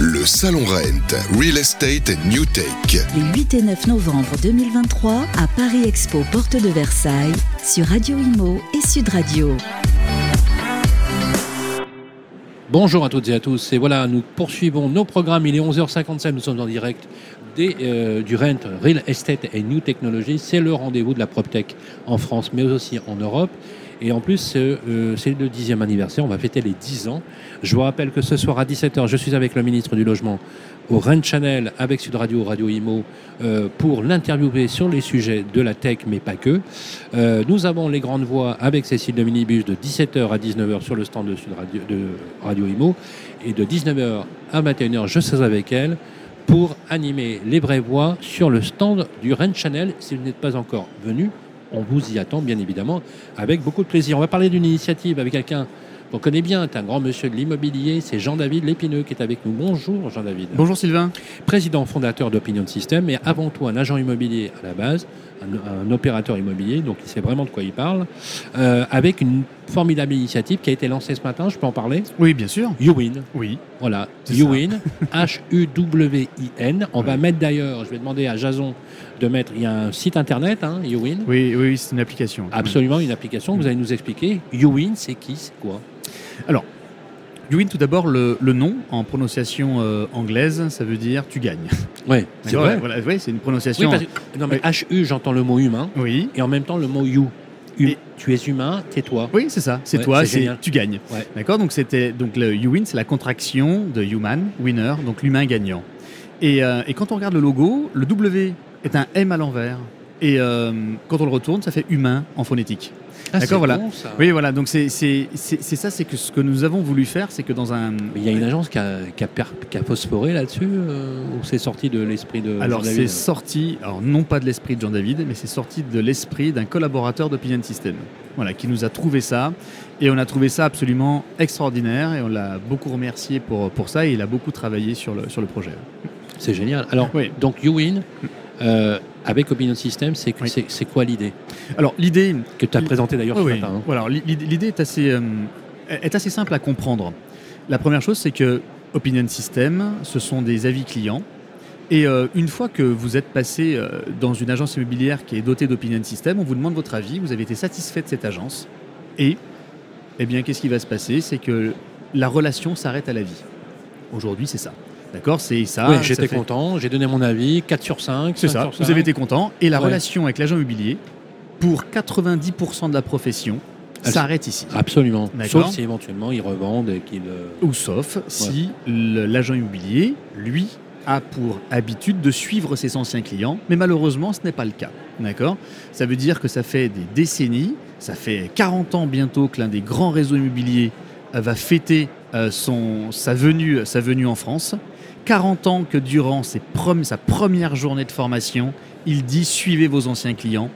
Le Salon Rent, Real Estate New Tech. Les 8 et 9 novembre 2023 à Paris Expo, porte de Versailles, sur Radio Imo et Sud Radio. Bonjour à toutes et à tous. Et voilà, nous poursuivons nos programmes. Il est 11h57, nous sommes en direct des, euh, du Rent, Real Estate et New Technology. C'est le rendez-vous de la PropTech en France, mais aussi en Europe. Et en plus, euh, c'est le dixième anniversaire, on va fêter les 10 ans. Je vous rappelle que ce soir à 17h, je suis avec le ministre du Logement au Rent Channel avec Sud Radio, Radio Imo, euh, pour l'interviewer sur les sujets de la tech, mais pas que. Euh, nous avons les grandes voix avec Cécile de Minibus de 17h à 19h sur le stand de, Sud Radio, de Radio Imo et de 19h à 21h, je serai avec elle pour animer les vraies voix sur le stand du Rent Channel. Si vous n'êtes pas encore venu, on vous y attend bien évidemment avec beaucoup de plaisir. On va parler d'une initiative avec quelqu'un qu'on connaît bien, c'est un grand monsieur de l'immobilier, c'est Jean-David Lépineux qui est avec nous. Bonjour Jean-David. Bonjour Sylvain. Président fondateur d'Opinion System et avant tout un agent immobilier à la base, un, opérateur immobilier, donc il sait vraiment de quoi il parle, euh, avec une formidable initiative qui a été lancée ce matin, je peux en parler? Oui, bien sûr. YouWin. Oui. Voilà, YouWin, H-U-W-I-N. On va mettre d'ailleurs, je vais demander à Jason de mettre, il y a un site internet, hein, YouWin. Oui, oui, c'est une application. Absolument, une application. Vous allez nous expliquer. YouWin, c'est qui, c'est quoi Alors, YouWin, tout d'abord, le, le, nom en prononciation euh, anglaise, ça veut dire tu gagnes. Ouais, c'est vrai. Voilà, c'est une prononciation. Oui, non, mais HU, j'entends le mot humain. Oui. Et en même temps, le mot you. Et tu es humain, tais-toi. Oui, c'est ça. C'est Ouais, toi, c'est tu gagnes. Ouais. D'accord. Donc c'était donc le you win, c'est la contraction de human, winner, donc l'humain gagnant. Et, euh, et quand on regarde le logo, le W est un M à l'envers. Et euh, quand on le retourne, ça fait humain en phonétique. Ah, D'accord, voilà. bon, ça. Oui, voilà. Donc c'est ça, c'est que ce que nous avons voulu faire, c'est que dans un il y a une agence qui a, qui a, per- qui a phosphoré là-dessus euh, ou c'est sorti de l'esprit de Alors c'est sorti, alors non pas de l'esprit de Jean David, mais c'est sorti de l'esprit d'un collaborateur d'Opinion System, voilà, qui nous a trouvé ça, et on a trouvé ça absolument extraordinaire, et on l'a beaucoup remercié pour, pour ça, et il a beaucoup travaillé sur le, sur le projet. C'est génial. Alors, Oui. donc YouWin, euh, avec Opinion System, c'est Oui. quoi l'idée? Alors l'idée, Que tu as Oui. présenté d'ailleurs Oui, ce matin. hein. Voilà, l'idée l'idée est assez, euh, est assez simple à comprendre. La première chose, c'est que Opinion System, ce sont des avis clients. Et euh, une fois que vous êtes passé dans une agence immobilière qui est dotée d'Opinion System, on vous demande votre avis, vous avez été satisfait de cette agence. Et, eh bien, qu'est-ce qui va se passer? C'est que la relation s'arrête à la vie. Aujourd'hui, c'est ça. D'accord C'est ça. oui, j'étais fait- content, j'ai donné mon avis, 4 sur 5. c'est ça, vous avez été content. Et la Ouais. relation avec l'agent immobilier, pour 90% de la profession, Elle- s'arrête ici. Absolument. Sauf si éventuellement ils revendent et qu'ils. euh, Ou sauf si l'agent immobilier, lui, a pour habitude de suivre ses anciens clients, mais malheureusement, ce n'est pas le cas. D'accord? Ça veut dire que ça fait des décennies, ça fait 40 ans bientôt que l'un des grands réseaux immobiliers euh, va fêter euh, son, sa, venue, sa venue en France. 40 ans que durant ses prom- sa première journée de formation, il dit suivez vos anciens clients.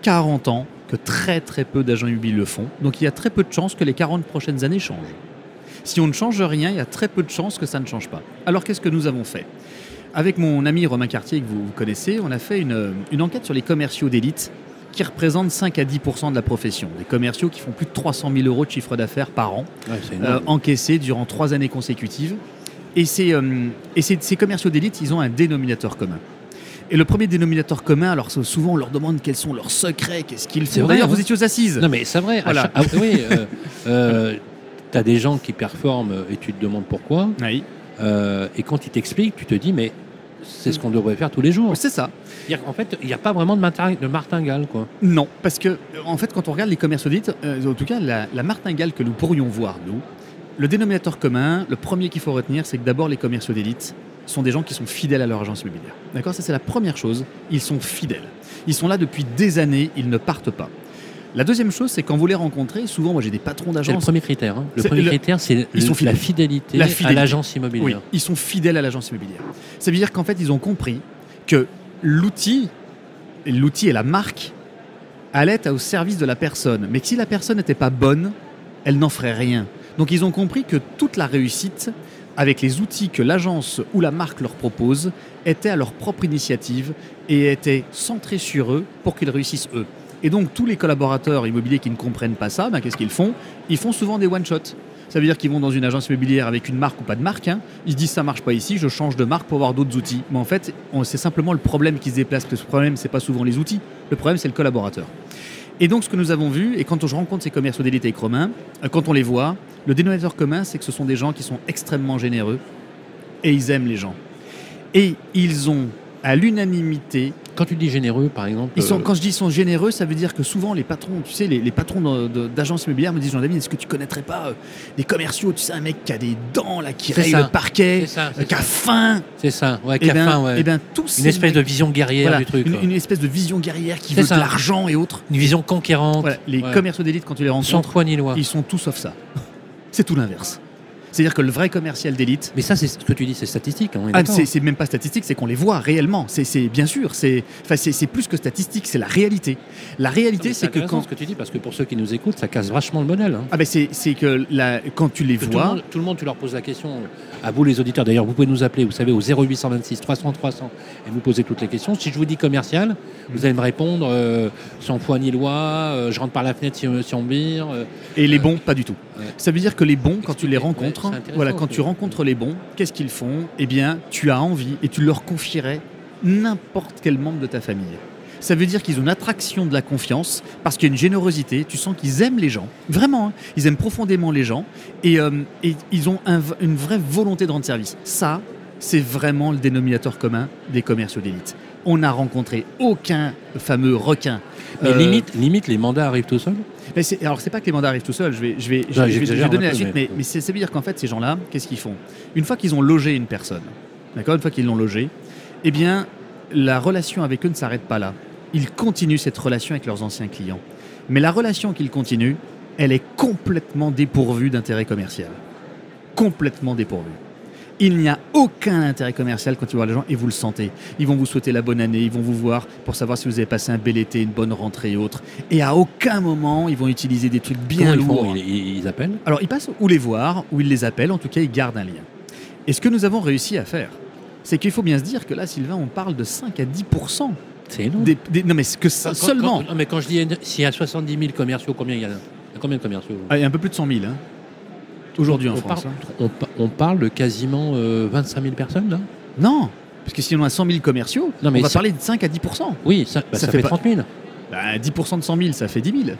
40 ans que très très peu d'agents immobiliers le font. Donc il y a très peu de chances que les 40 prochaines années changent. Si on ne change rien, il y a très peu de chances que ça ne change pas. Alors qu'est-ce que nous avons fait? Avec mon ami Romain Cartier, que vous vous connaissez, on a fait une, une enquête sur les commerciaux d'élite qui représentent 5 à 10% de la profession. Des commerciaux qui font plus de 300 000 euros de chiffre d'affaires par an, ouais, euh, encaissés durant trois années consécutives. Et, ces, euh, et ces, ces commerciaux d'élite, ils ont un dénominateur commun. Et le premier dénominateur commun, alors souvent on leur demande quels sont leurs secrets, qu'est-ce qu'ils font. D'ailleurs, hein. vous étiez aux assises. Non, mais c'est vrai. Voilà. ah, oui, euh, euh, tu as des gens qui performent et tu te demandes pourquoi. Oui, Euh, et quand ils t'expliquent, tu te dis, mais c'est ce qu'on devrait faire tous les jours. c'est ça. C'est-à-dire qu'en fait, il n'y a pas vraiment de, martin- de martingale, quoi. Non, parce que en fait, quand on regarde les commerces d'élite, en tout cas, la, la martingale que nous pourrions voir, nous, le dénominateur commun, le premier qu'il faut retenir, c'est que d'abord, les commerciaux d'élite sont des gens qui sont fidèles à leur agence immobilière. D'accord? Ça, c'est la première chose. Ils sont fidèles. Ils sont là depuis des années, ils ne partent pas. La deuxième chose, c'est quand vous les rencontrez, souvent, moi j'ai des patrons C'est le d'agence. premier critère. hein. Le premier le- critère, c'est la fidélité, à l'agence Oui, immobilière. ils sont fidèles à l'agence immobilière. Ça veut dire qu'en fait, ils ont compris que l'outil, l'outil et la marque allaient au service de la personne. Mais que si la personne n'était pas bonne, elle n'en ferait rien. Donc ils ont compris que toute la réussite, avec les outils que l'agence ou la marque leur propose, était à leur propre initiative et était centrée sur eux pour qu'ils réussissent eux. Et donc tous les collaborateurs immobiliers qui ne comprennent pas ça, ben, qu'est-ce qu'ils font? Ils font souvent des one-shots. Ça veut dire qu'ils vont dans une agence immobilière avec une marque ou pas de marque. hein. Ils se disent ça marche pas ici, je change de marque pour avoir d'autres outils. Mais en fait, c'est simplement le problème qui se déplace. Parce que le problème, c'est pas souvent les outils. Le problème, c'est le collaborateur. Et donc, ce que nous avons vu, et quand je rencontre ces commerciaux d'élite avec Romain, euh, quand on les voit, le dénominateur commun, c'est que ce sont des gens qui sont extrêmement généreux et ils aiment les gens. Et ils ont, à l'unanimité, Quand tu dis généreux, par exemple. ils sont, euh, quand je dis ils sont généreux, ça veut dire que souvent les patrons, tu sais, les, les patrons d'agences immobilières me disent Jean-David, est-ce que tu connaîtrais pas euh, des commerciaux Tu sais, un mec qui a des dents, là, qui raye ça. le parquet, ça, euh, qui a faim. C'est ça, ouais, Eh qui a ben, faim, ouais. eh ben, tous Une espèce de vision guerrière voilà, du truc. une, espèce de vision guerrière qui veut ça. de l'argent et autres. Une vision conquérante. Voilà, les Ouais. commerciaux d'élite, quand tu les Sans rencontres, loi. ils sont tous sauf ça. C'est tout l'inverse. C'est-à-dire que le vrai commercial d'élite, Mais ça, c'est ce que tu dis, c'est statistique. hein, Ah, c'est même pas statistique, c'est qu'on les voit réellement. C'est bien sûr, c'est plus que statistique, c'est la réalité. La réalité, c'est que quand ce que tu dis, parce que pour ceux qui nous écoutent, ça casse vachement le modèle. hein. ah ben c'est que la, quand tu les Que tout, le vois, monde, tout le monde, tu leur poses la question, à vous les auditeurs, d'ailleurs vous pouvez nous appeler, vous savez, au 0826 300 300 et vous poser toutes les questions. Si je vous dis commercial, vous allez me répondre euh, sans foi ni loi, euh, je rentre par la fenêtre si, si on vire. euh, et les bons, pas du tout. Ouais. Ça veut dire que les bons, quand tu les Expliquez. Rencontres, intéressant, voilà, quand tu rencontres les bons, qu'est-ce qu'ils font? Eh bien, tu as envie et tu leur confierais n'importe quel membre de ta famille. Ça veut dire qu'ils ont une attraction de la confiance parce qu'il y a une générosité. Tu sens qu'ils aiment les gens, vraiment. hein. Ils aiment profondément les gens et, euh, et ils ont un une vraie volonté de rendre service. Ça, c'est vraiment le dénominateur commun des commerciaux d'élite. On n'a rencontré aucun fameux requin. Mais Euh, limite, limite, les mandats arrivent tout seuls. mais c'est- alors c'est pas que les mandats arrivent tout seuls, je vais, je vais, je- vais- je vais j'exagère donner la suite, mais- mais, ça veut dire qu'en fait ces gens-là, qu'est-ce qu'ils font? Une fois qu'ils ont logé une personne, d'accord, une fois qu'ils l'ont logé, eh bien la relation avec eux ne s'arrête pas là. Ils continuent cette relation avec leurs anciens clients. Mais la relation qu'ils continuent, elle est complètement dépourvue d'intérêt commercial. Complètement dépourvue. Il n'y a aucun intérêt commercial quand tu vois les gens et vous le sentez. Ils vont vous souhaiter la bonne année, ils vont vous voir pour savoir si vous avez passé un bel été, une bonne rentrée et autres. Et à aucun moment, ils vont utiliser des trucs bien Comment ils font lourds. ils, ils- ils appellent Alors, ils passent ou les voir, ou ils les appellent, en tout cas, ils gardent un lien. Et ce que nous avons réussi à faire, c'est qu'il faut bien se dire que là, Sylvain, on parle de 5 à 10% C'est énorme. des, des- Non, mais que ça Quand- seulement. quand- non, mais quand je dis s'il y a 70 000 commerciaux, combien il y en a? Il y a combien de commerciaux? Ah, il y a un peu plus de 100 000, hein, aujourd'hui en on France. Parle, hein. on, pa- on parle de quasiment euh, 25 000 personnes, là? Non, parce que si on a 100 000 commerciaux, Non, mais on va parler de 5 à 10% Oui, ça, bah, Ça ça, fait fait, pas- 30 000. bah, 10% de 100 000, ça fait 10 000.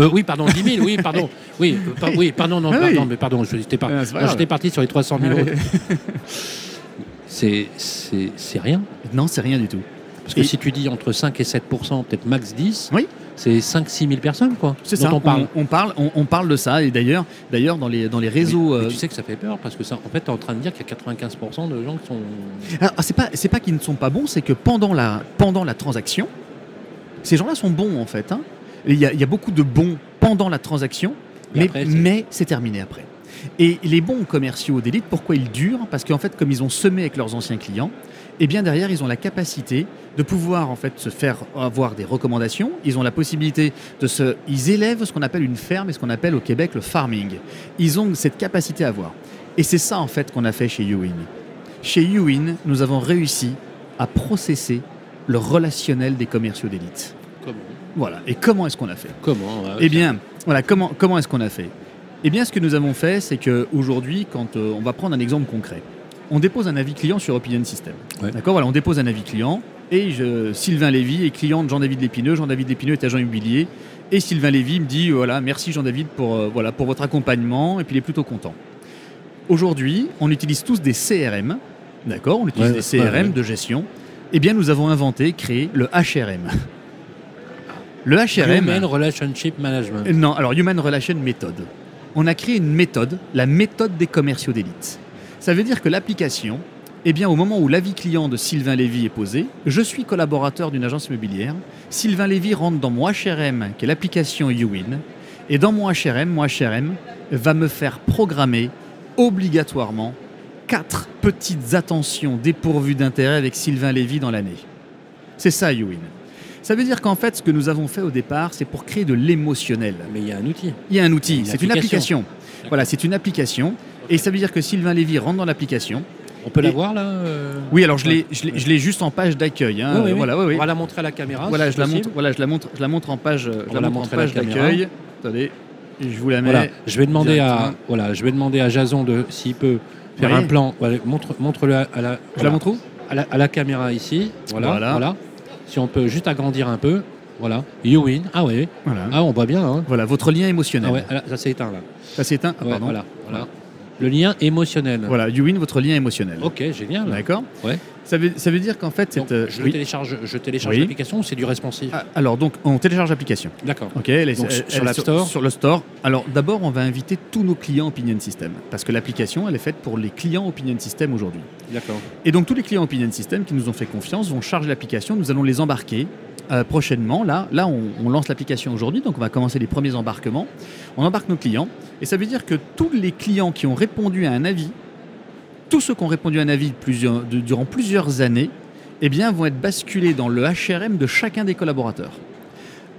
Euh, oui, pardon, 10 000, oui, pardon. Oui, euh, par- oui pardon, non, Ah pardon, oui. mais pardon, je j'étais par- Ah, parti sur les 300 000 Ah, euros. C'est rien? Non, c'est rien du tout. Parce que Et- si tu dis entre 5 et 7% peut-être max 10, Oui. C'est 5-6 000 personnes, quoi. C'est ça. on parle. On, on parle, on, on parle de ça. Et d'ailleurs, d'ailleurs dans les dans les réseaux. Mais- mais euh, tu sais que ça fait peur, parce que ça, en fait, tu es en train de dire qu'il y a 95% de gens qui sont. Alors, c'est pas c'est pas qu'ils ne sont pas bons, c'est que pendant la pendant la transaction, ces gens-là sont bons en fait. hein. Il y, a, il y a beaucoup de bons pendant la transaction, mais après, c'est- mais c'est terminé après. Et les bons commerciaux d'élite, pourquoi ils durent? Parce qu'en fait, comme ils ont semé avec leurs anciens clients, et bien derrière, ils ont la capacité de pouvoir en fait se faire avoir des recommandations. Ils ont la possibilité de se, ils élèvent ce qu'on appelle une ferme et ce qu'on appelle au Québec le farming. Ils ont cette capacité à voir. Et c'est ça en fait qu'on a fait chez Ewin. Chez Ewin, nous avons réussi à processer le relationnel des commerciaux d'élite. Comment Voilà. Et comment est-ce qu'on a fait? Comment ouais, eh bien, voilà, comment, comment est-ce qu'on a fait? Eh bien, ce que nous avons fait, c'est qu'aujourd'hui, quand euh, on va prendre un exemple concret, on dépose un avis client sur Opinion System. Ouais. D'accord Voilà, on dépose un avis client et je- Sylvain Lévy est client de Jean-David Lépineux. Jean-David Lépineux est agent immobilier et Sylvain Lévy me dit voilà, merci Jean-David pour, euh, voilà, pour votre accompagnement et puis il est plutôt content. Aujourd'hui, on utilise tous des CRM, d'accord On utilise Ouais, des CRM ouais, de gestion. Eh bien, nous avons inventé, créé le HRM. Le HRM. Human Relationship Management. Euh, Non, alors Human Relation Method. On a créé une méthode, la méthode des commerciaux d'élite. Ça veut dire que l'application, eh bien, au moment où l'avis client de Sylvain Lévy est posé, je suis collaborateur d'une agence immobilière. Sylvain Lévy rentre dans mon HRM, qui est l'application YouWin, et dans mon HRM, mon HRM va me faire programmer obligatoirement quatre petites attentions dépourvues d'intérêt avec Sylvain Lévy dans l'année. C'est ça, YouWin. Ça veut dire qu'en fait, ce que nous avons fait au départ, c'est pour créer de l'émotionnel. Mais il y a un outil. Il y a un outil, c'est une application. Voilà, c'est une application. Et ça veut dire que Sylvain Lévy rentre dans l'application. On peut Et- la voir là euh Oui, alors je l'ai, je l'ai- juste en page d'accueil. hein. Oui, oui, oui. Voilà, oui, oui. On va la montrer à la caméra. Voilà, je la montre. Voilà, je la montre. Je la montre en page. Je la la montre en page d'accueil. Attendez. je vous la mets. Voilà, je vais demander à voilà, je vais demander à Jason de s'il peut faire Oui. un plan. Voilà, montre montre-le à, à la Je voilà, la montre où à la, à la caméra ici. Voilà, Voilà. voilà. Si on peut juste agrandir un peu. Voilà. You win. Ah. Voilà. Ah on voit bien. Hein. Voilà, votre lien émotionnel. Ah ouais. là, ça s'est éteint là. Ça c'est un. ah, Ouais, pardon. voilà. Voilà. Le lien émotionnel. Voilà, you win votre lien émotionnel. Ok, génial. D'accord Ouais. ça veut, ça veut dire qu'en fait, Donc, cette. euh, je oui. télécharge, je télécharge Oui. l'application ou c'est du responsive Ah, alors, donc, on télécharge l'application. D'accord. Ok, elle est, Donc, elle- sur elle Store Sur le store. Alors, d'abord, on va inviter tous nos clients Opinion System. Parce que l'application, elle est faite pour les clients Opinion System aujourd'hui. D'accord. Et donc, tous les clients Opinion System qui nous ont fait confiance vont charger l'application. Nous allons les embarquer euh, prochainement. Là, on, lance l'application aujourd'hui. Donc, on va commencer les premiers embarquements. On embarque nos clients. Et ça veut dire que tous les clients qui ont répondu à un avis, tous ceux qui ont répondu à un avis durant plusieurs années, eh bien, vont être basculés dans le HRM de chacun des collaborateurs.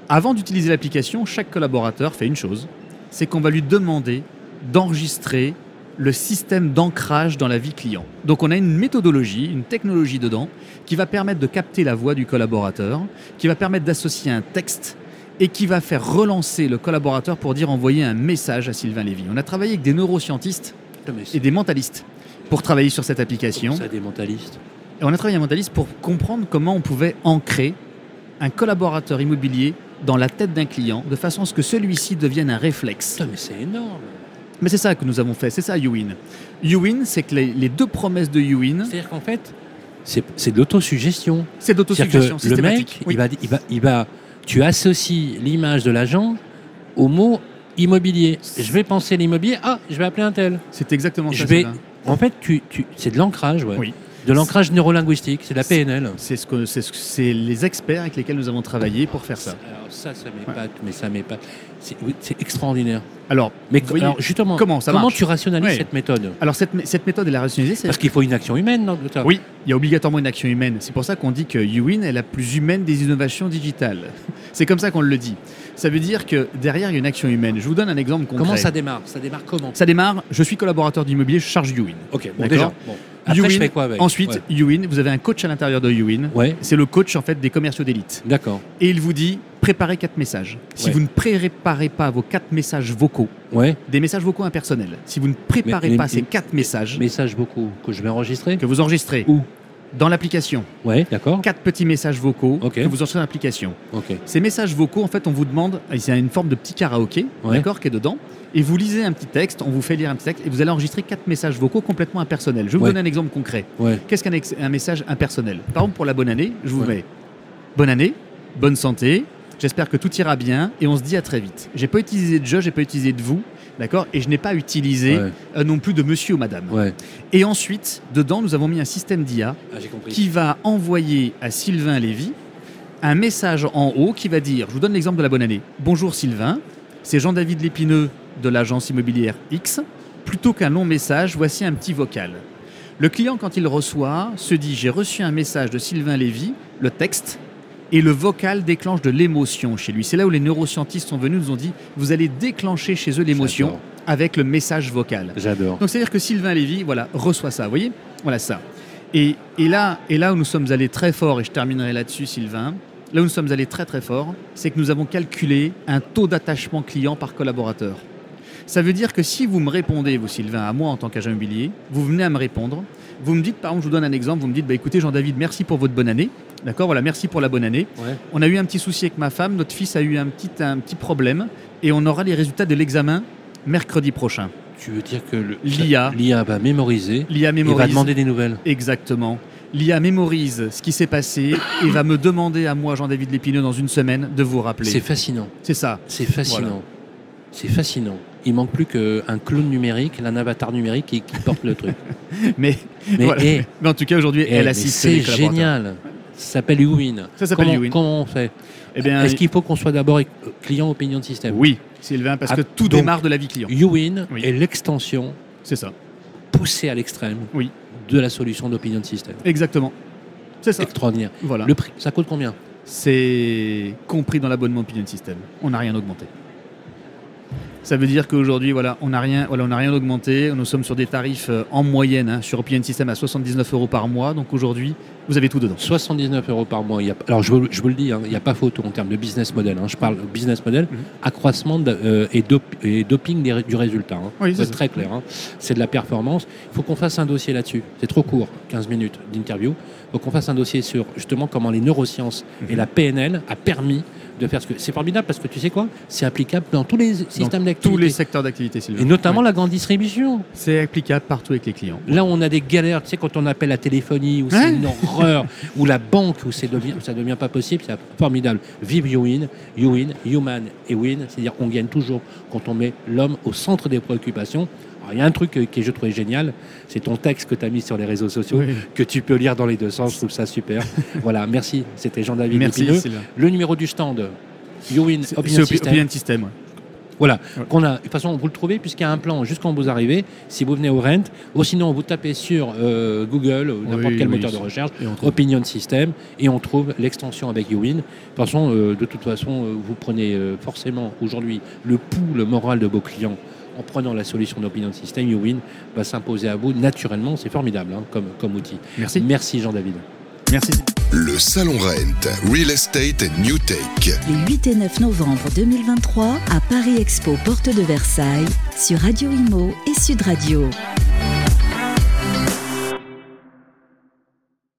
Avant d'utiliser l'application, chaque collaborateur fait une chose, c'est qu'on va lui demander d'enregistrer le système d'ancrage dans la vie client. Donc on a une méthodologie, une technologie dedans qui va permettre de capter la voix du collaborateur, qui va permettre d'associer un texte et qui va faire relancer le collaborateur pour dire envoyer un message à Sylvain Lévy. On a travaillé avec des neuroscientistes mais et des mentalistes pour travailler sur cette application. ça des mentalistes. Et on a travaillé un mentaliste pour comprendre comment on pouvait ancrer un collaborateur immobilier dans la tête d'un client de façon à ce que celui-ci devienne un réflexe. Putain, mais c'est énorme. Mais c'est ça que nous avons fait, c'est ça YouWin. YouWin, c'est que les, les deux promesses de YouWin, C'est-à-dire qu'en fait, c'est c'est de l'autosuggestion. c'est C'est-à-dire d'autosuggestion que le mec. Oui. il, va, il, va, il va, tu associes l'image de l'agent au mot immobilier. Je vais penser l'immobilier, ah, je vais appeler un tel. C'est exactement Je ça. vais, en fait, tu, tu, c'est de l'ancrage, ouais. Oui. De l'ancrage neurolinguistique, c'est de la PNL. C'est ce que c'est les experts avec lesquels nous avons travaillé pour faire ça. Alors ça, ça m'épate, mais ça m'épate. C'est oui, c'est extraordinaire. Alors, Mais voyez, alors, justement, comment ça comment tu rationalises cette méthode alors cette, cette méthode, elle a rationalisé. c'est- Parce qu'il faut une action humaine ça. Oui, il y a obligatoirement une action humaine. C'est pour ça qu'on dit que YouWin est la plus humaine des innovations digitales. C'est comme ça qu'on le dit. Ça veut dire que derrière, il y a une action humaine. Je vous donne un exemple concret. Comment ça démarre? Ça démarre comment? Ça démarre, je suis collaborateur d'immobilier, je charge YouWin. Ok, bon, D'accord. Bon. Après, YouWin, je fais quoi avec Ensuite, Ouais. Vous avez un coach à l'intérieur de YouWin. Ouais, C'est le coach en fait des commerciaux d'élite. d'accord. Et il vous dit préparez quatre messages. Si Ouais. vous ne préparez pas vos quatre messages vocaux, Ouais, des messages vocaux impersonnels, si vous ne préparez Mais- pas mais- ces quatre messages message beaucoup que je vais enregistrer. que vous enregistrez Où? Dans l'application, Ouais, d'accord. quatre petits messages vocaux que vous enregistrez dans l'application. Ces messages vocaux, en fait, on vous demande, il y a une forme de petit karaoké, Ouais. d'accord, qui est dedans, et vous lisez un petit texte, on vous fait lire un petit texte, et vous allez enregistrer quatre messages vocaux complètement impersonnels. Je vais vous Ouais. donner un exemple concret. Ouais. Qu'est-ce qu'un un message impersonnel? Par exemple, pour la bonne année, je vous mets bonne année, bonne santé, j'espère que tout ira bien, et on se dit à très vite. J'ai pas utilisé de je, j'ai pas utilisé de vous, d'accord, et je n'ai pas utilisé Ouais. euh, non plus de monsieur ou madame. Ouais. Et ensuite, dedans, nous avons mis un système d'IA Ah, qui va envoyer à Sylvain Lévy un message en haut qui va dire, je vous donne l'exemple de la bonne année, bonjour Sylvain, c'est Jean-David Lépineux de l'agence immobilière X, plutôt qu'un long message, voici un petit vocal. Le client, quand il reçoit, se dit, j'ai reçu un message de Sylvain Lévy, le texte, et le vocal déclenche de l'émotion chez lui. C'est là où les neuroscientistes sont venus, nous ont dit, vous allez déclencher chez eux l'émotion avec le message vocal. J'adore. Donc c'est-à-dire que Sylvain Lévy, voilà, reçoit ça, vous voyez? Voilà ça. Et, et là, et là où nous sommes allés très fort, et je terminerai là-dessus, Sylvain, là où nous sommes allés très très fort, c'est que nous avons calculé un taux d'attachement client par collaborateur. Ça veut dire que si vous me répondez, vous Sylvain, à moi en tant qu'agent immobilier, vous venez à me répondre, vous me dites, par exemple, je vous donne un exemple, vous me dites, bah, écoutez Jean-David, merci pour votre bonne année. D'accord, voilà, merci pour la bonne année. Ouais. On a eu un petit souci avec ma femme, notre fils a eu un petit, un petit problème, et on aura les résultats de l'examen mercredi prochain. Tu veux dire que L'IA. l'IA va mémoriser L'IA et va demander des nouvelles. Exactement. L'IA mémorise ce qui s'est passé et va me demander à moi, Jean-David Lépineux, dans une semaine, de vous rappeler. C'est fascinant. C'est ça. C'est fascinant. C'est fascinant. Il manque plus qu'un clone numérique, un avatar numérique qui, qui porte le truc. Mais, Mais, voilà. eh, Mais en tout cas, aujourd'hui, eh, elle assiste c'est génial. Ça s'appelle YouWin. Ça s'appelle comment, YouWin. Comment on fait Eh bien, Est-ce qu'il faut qu'on soit d'abord client opinion de système oui, Sylvain, parce Ah, que tout donc- démarre de la vie client. YouWin Oui. est l'extension C'est ça. poussée à l'extrême Oui. de la solution d'opinion de système. Exactement. C'est ça. Extraordinaire. Voilà. Le prix, ça coûte combien? C'est compris dans l'abonnement Opinion System. On n'a rien augmenté. Ça veut dire qu'aujourd'hui, voilà, on n'a rien, voilà, on n'a rien augmenté. Nous sommes sur des tarifs euh, en moyenne hein, sur Opinion System à 79 euros par mois. Donc aujourd'hui, vous avez tout dedans. 79 euros par mois. Il y a- alors je vous, je vous le dis, hein, il n'y a pas photo en termes de business model. hein. Je parle business model, Mhm. accroissement de- euh, et, dop- et doping des du résultat. Oui, c'est très clair. C'est de la performance. Il faut qu'on fasse un dossier là-dessus. C'est trop court, 15 minutes d'interview. Il faut qu'on fasse un dossier sur justement comment les neurosciences et la PNL a permis de faire ce que. C'est formidable parce que tu sais quoi? C'est applicable dans tous les systèmes d'activité. tous les secteurs d'activité, Sylvain. Et notamment la grande distribution. C'est applicable partout avec les clients. Là, on a des galères, tu sais, quand on appelle la téléphonie, où c'est Ouais. une horreur, ou la banque, où c'est devient- ça devient pas possible, c'est formidable. Vive you win, you win, human et win, c'est-à-dire qu'on gagne toujours quand on met l'homme au centre des préoccupations. Alors, il y a un truc que je trouvais génial, c'est ton texte que tu as mis sur les réseaux sociaux, Oui. que tu peux lire dans les deux sens, je trouve ça super. voilà, merci, c'était Jean-David Merci. Le numéro du stand, you win, C'est Opinion System. Opinion System. ouais. Voilà, Ouais. qu'on a. De toute façon, vous le trouvez puisqu'il y a un plan juste quand vous arrivez. Si vous venez au Rent, ou sinon vous tapez sur euh, Google ou n'importe Oui, quel oui, moteur de recherche. Opinion System, et on trouve l'extension avec YouWin. De toute façon, euh, de toute façon, euh, vous prenez euh, forcément aujourd'hui le pouls, le moral de vos clients en prenant la solution d'Opinion System. YouWin va s'imposer à vous naturellement. C'est formidable hein, comme, comme outil. Merci. Merci Jean-David. Merci. Le Salon Rent, Real Estate and New Tech. Les 8 et 9 novembre 2023 à Paris Expo Porte de Versailles sur Radio Imo et Sud Radio.